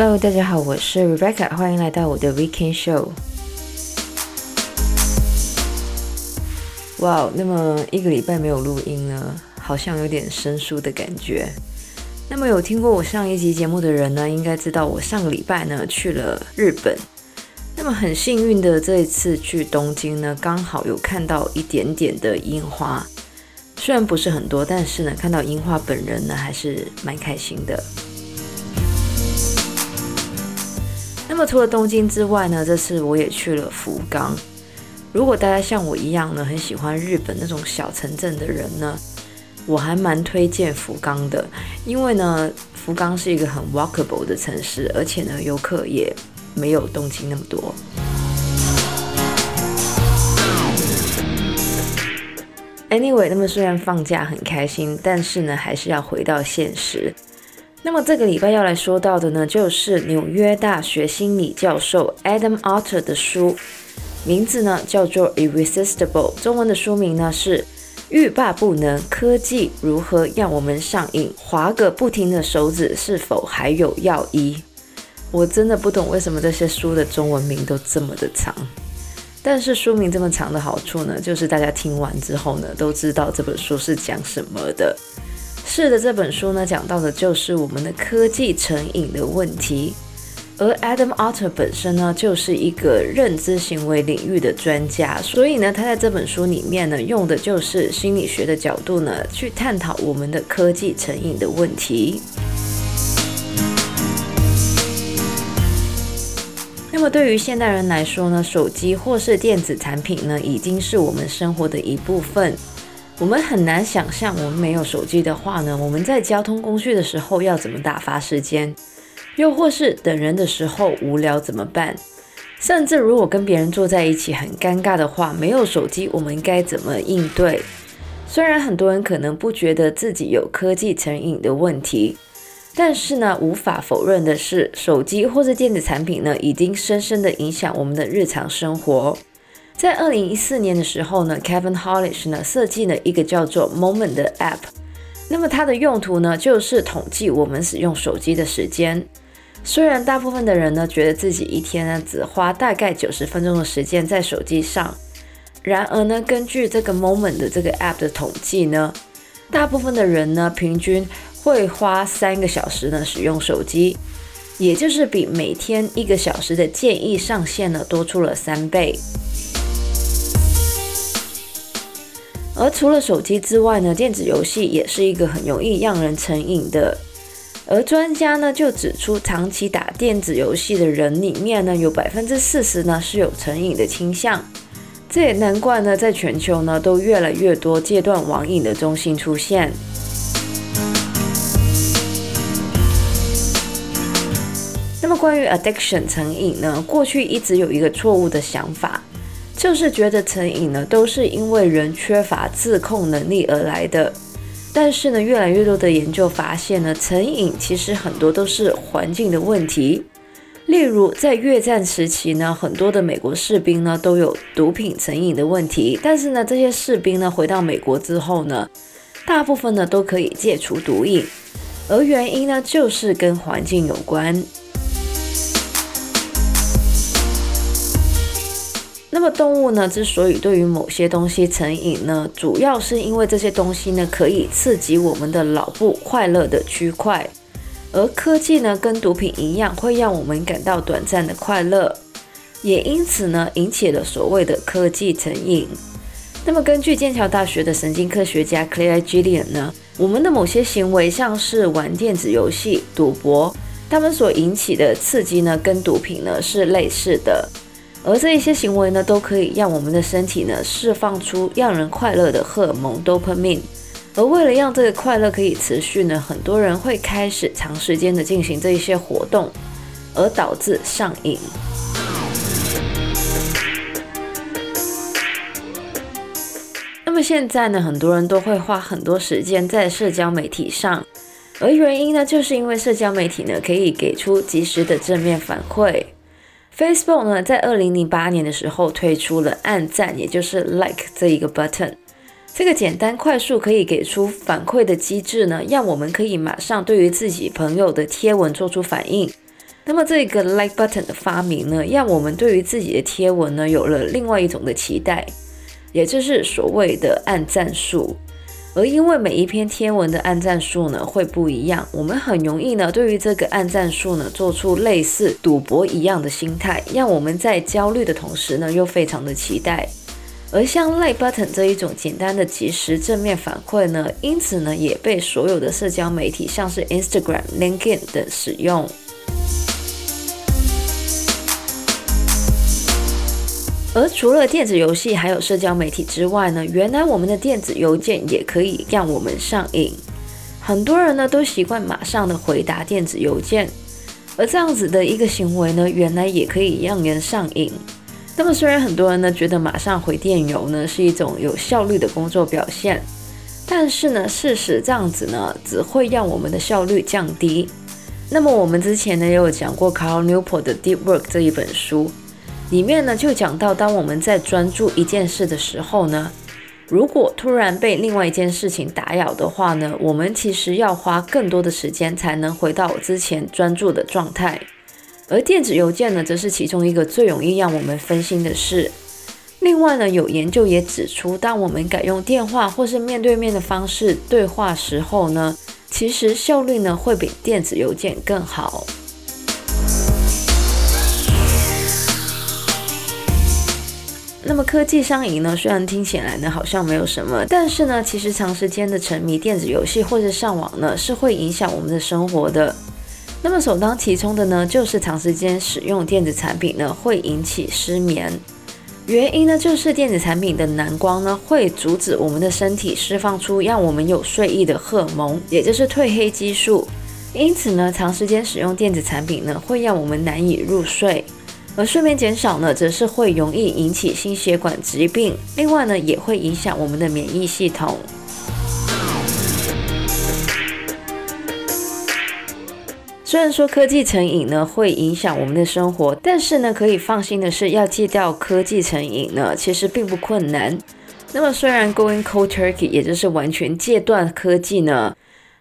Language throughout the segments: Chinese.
Hello，大家好，我是 Rebecca，欢迎来到我的 Weekend Show。哇，那么一个礼拜没有录音呢，好像有点生疏的感觉。那么有听过我上一集节目的人呢，应该知道我上个礼拜呢去了日本。那么很幸运的这一次去东京呢，刚好有看到一点点的樱花，虽然不是很多，但是呢看到樱花本人呢还是蛮开心的。么除了东京之外呢，这次我也去了福冈。如果大家像我一样呢，很喜欢日本那种小城镇的人呢，我还蛮推荐福冈的，因为呢，福冈是一个很 walkable 的城市，而且呢，游客也没有东京那么多。Anyway，那么虽然放假很开心，但是呢，还是要回到现实。那么这个礼拜要来说到的呢，就是纽约大学心理教授 Adam Alter 的书，名字呢叫做《Irresistible》，中文的书名呢是《欲罢不能：科技如何让我们上瘾？划个不停的手指是否还有药医》。我真的不懂为什么这些书的中文名都这么的长，但是书名这么长的好处呢，就是大家听完之后呢，都知道这本书是讲什么的。是的，这本书呢，讲到的就是我们的科技成瘾的问题，而 Adam Alter 本身呢，就是一个认知行为领域的专家，所以呢，他在这本书里面呢，用的就是心理学的角度呢，去探讨我们的科技成瘾的问题。那么对于现代人来说呢，手机或是电子产品呢，已经是我们生活的一部分。我们很难想象，我们没有手机的话呢，我们在交通工具的时候要怎么打发时间？又或是等人的时候无聊怎么办？甚至如果跟别人坐在一起很尴尬的话，没有手机，我们应该怎么应对？虽然很多人可能不觉得自己有科技成瘾的问题，但是呢，无法否认的是，手机或是电子产品呢，已经深深的影响我们的日常生活。在二零一四年的时候呢，Kevin Hollis 呢设计了一个叫做 Moment 的 App。那么它的用途呢，就是统计我们使用手机的时间。虽然大部分的人呢觉得自己一天呢只花大概九十分钟的时间在手机上，然而呢，根据这个 Moment 的这个 App 的统计呢，大部分的人呢平均会花三个小时呢使用手机，也就是比每天一个小时的建议上限呢多出了三倍。而除了手机之外呢，电子游戏也是一个很容易让人成瘾的。而专家呢就指出，长期打电子游戏的人里面呢，有百分之四十呢是有成瘾的倾向。这也难怪呢，在全球呢都越来越多戒断网瘾的中心出现。那么关于 addiction 成瘾呢，过去一直有一个错误的想法。就是觉得成瘾呢，都是因为人缺乏自控能力而来的。但是呢，越来越多的研究发现呢，成瘾其实很多都是环境的问题。例如，在越战时期呢，很多的美国士兵呢都有毒品成瘾的问题。但是呢，这些士兵呢回到美国之后呢，大部分呢都可以戒除毒瘾，而原因呢就是跟环境有关。那么动物呢，之所以对于某些东西成瘾呢，主要是因为这些东西呢可以刺激我们的脑部快乐的区块，而科技呢跟毒品一样，会让我们感到短暂的快乐，也因此呢引起了所谓的科技成瘾。那么根据剑桥大学的神经科学家 Claire Gillian 呢，我们的某些行为，像是玩电子游戏、赌博，他们所引起的刺激呢，跟毒品呢是类似的。而这一些行为呢，都可以让我们的身体呢释放出让人快乐的荷尔蒙 dopamine。而为了让这个快乐可以持续呢，很多人会开始长时间的进行这一些活动，而导致上瘾。那么现在呢，很多人都会花很多时间在社交媒体上，而原因呢，就是因为社交媒体呢可以给出及时的正面反馈。Facebook 呢，在二零零八年的时候推出了按赞，也就是 Like 这一个 button，这个简单快速可以给出反馈的机制呢，让我们可以马上对于自己朋友的贴文做出反应，那么这个 like button 的发明呢，让我们对于自己的贴文呢有了另外一种的期待，也就是所谓的按赞数。而因为每一篇贴文的按赞数呢会不一样，我们很容易呢对于这个按赞数呢做出类似赌博一样的心态，让我们在焦虑的同时呢又非常的期待。而像 like button 这一种简单的即时正面反馈呢，因此呢也被所有的社交媒体，像是 Instagram、LinkedIn 等使用。而除了电子游戏还有社交媒体之外呢，原来我们的电子邮件也可以让我们上瘾。很多人呢都习惯马上的回答电子邮件，而这样子的一个行为呢，原来也可以让人上瘾。那么虽然很多人呢觉得马上回电邮呢是一种有效率的工作表现，但是呢事实这样子呢只会让我们的效率降低。那么我们之前呢也有讲过 Cal Newport 的 Deep Work 这一本书。里面呢就讲到，当我们在专注一件事的时候呢，如果突然被另外一件事情打扰的话呢，我们其实要花更多的时间才能回到之前专注的状态。而电子邮件呢，则是其中一个最容易让我们分心的事。另外呢，有研究也指出，当我们改用电话或是面对面的方式对话时候呢，其实效率呢会比电子邮件更好。那么科技上瘾呢，虽然听起来呢好像没有什么，但是呢，其实长时间的沉迷电子游戏或者上网呢，是会影响我们的生活的。那么首当其冲的呢，就是长时间使用电子产品呢，会引起失眠。原因呢，就是电子产品的蓝光呢，会阻止我们的身体释放出让我们有睡意的荷尔蒙，也就是褪黑激素。因此呢，长时间使用电子产品呢，会让我们难以入睡。而睡眠减少呢，则是会容易引起心血管疾病，另外呢，也会影响我们的免疫系统。虽然说科技成瘾呢会影响我们的生活，但是呢，可以放心的是，要戒掉科技成瘾呢，其实并不困难。那么，虽然 going cold turkey，也就是完全戒断科技呢，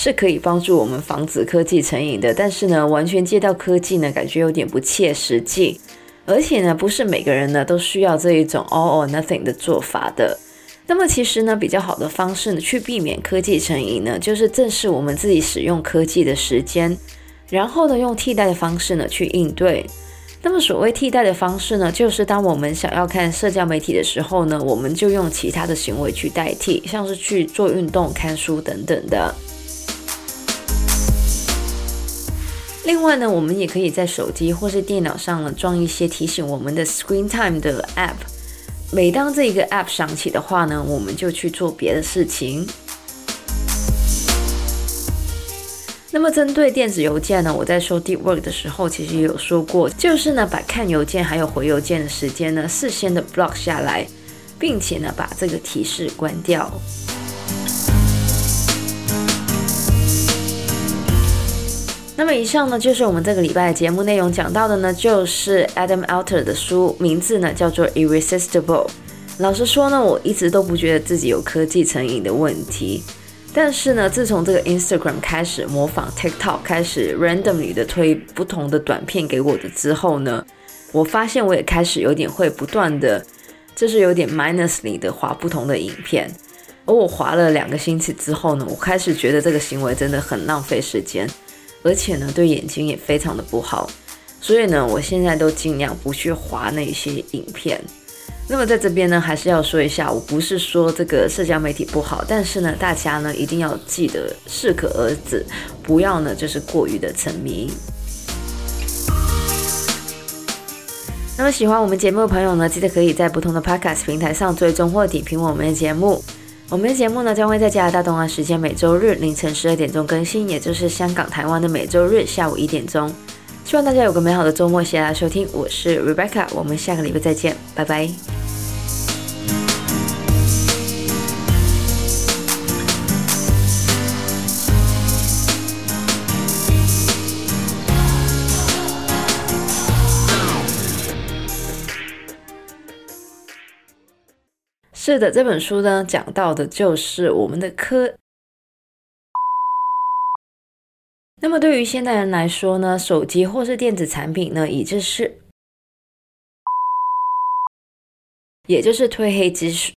是可以帮助我们防止科技成瘾的，但是呢，完全戒掉科技呢，感觉有点不切实际。而且呢，不是每个人呢都需要这一种 all or nothing 的做法的。那么其实呢，比较好的方式呢，去避免科技成瘾呢，就是正视我们自己使用科技的时间，然后呢，用替代的方式呢去应对。那么所谓替代的方式呢，就是当我们想要看社交媒体的时候呢，我们就用其他的行为去代替，像是去做运动、看书等等的。另外呢，我们也可以在手机或是电脑上呢装一些提醒我们的 Screen Time 的 App。每当这一个 App 响起的话呢，我们就去做别的事情。那么针对电子邮件呢，我在说 Deep Work 的时候，其实也有说过，就是呢把看邮件还有回邮件的时间呢事先的 block 下来，并且呢把这个提示关掉。那么以上呢，就是我们这个礼拜节目内容，讲到的呢，就是 Adam Alter 的书，名字呢叫做 Irresistible。老实说呢，我一直都不觉得自己有科技成瘾的问题，但是呢，自从这个 Instagram 开始模仿 TikTok，开始 randomly 的推不同的短片给我的之后呢，我发现我也开始有点会不断的，就是有点 mindlessly 的划不同的影片，而我划了两个星期之后呢，我开始觉得这个行为真的很浪费时间。而且呢，对眼睛也非常的不好，所以呢，我现在都尽量不去滑那些影片。那么在这边呢，还是要说一下，我不是说这个社交媒体不好，但是呢，大家呢一定要记得适可而止，不要呢就是过于的沉迷。那么喜欢我们节目的朋友呢，记得可以在不同的 Podcast 平台上追踪或点评我们的节目。我们的节目呢，将会在加拿大东岸时间每周日凌晨十二点钟更新，也就是香港、台湾的每周日下午一点钟。希望大家有个美好的周末，谢谢大家收听，我是 Rebecca，我们下个礼拜再见，拜拜。是的，这本书呢，讲到的就是我们的科。那么对于现代人来说呢，手机或是电子产品呢，已经是也就是褪黑激素。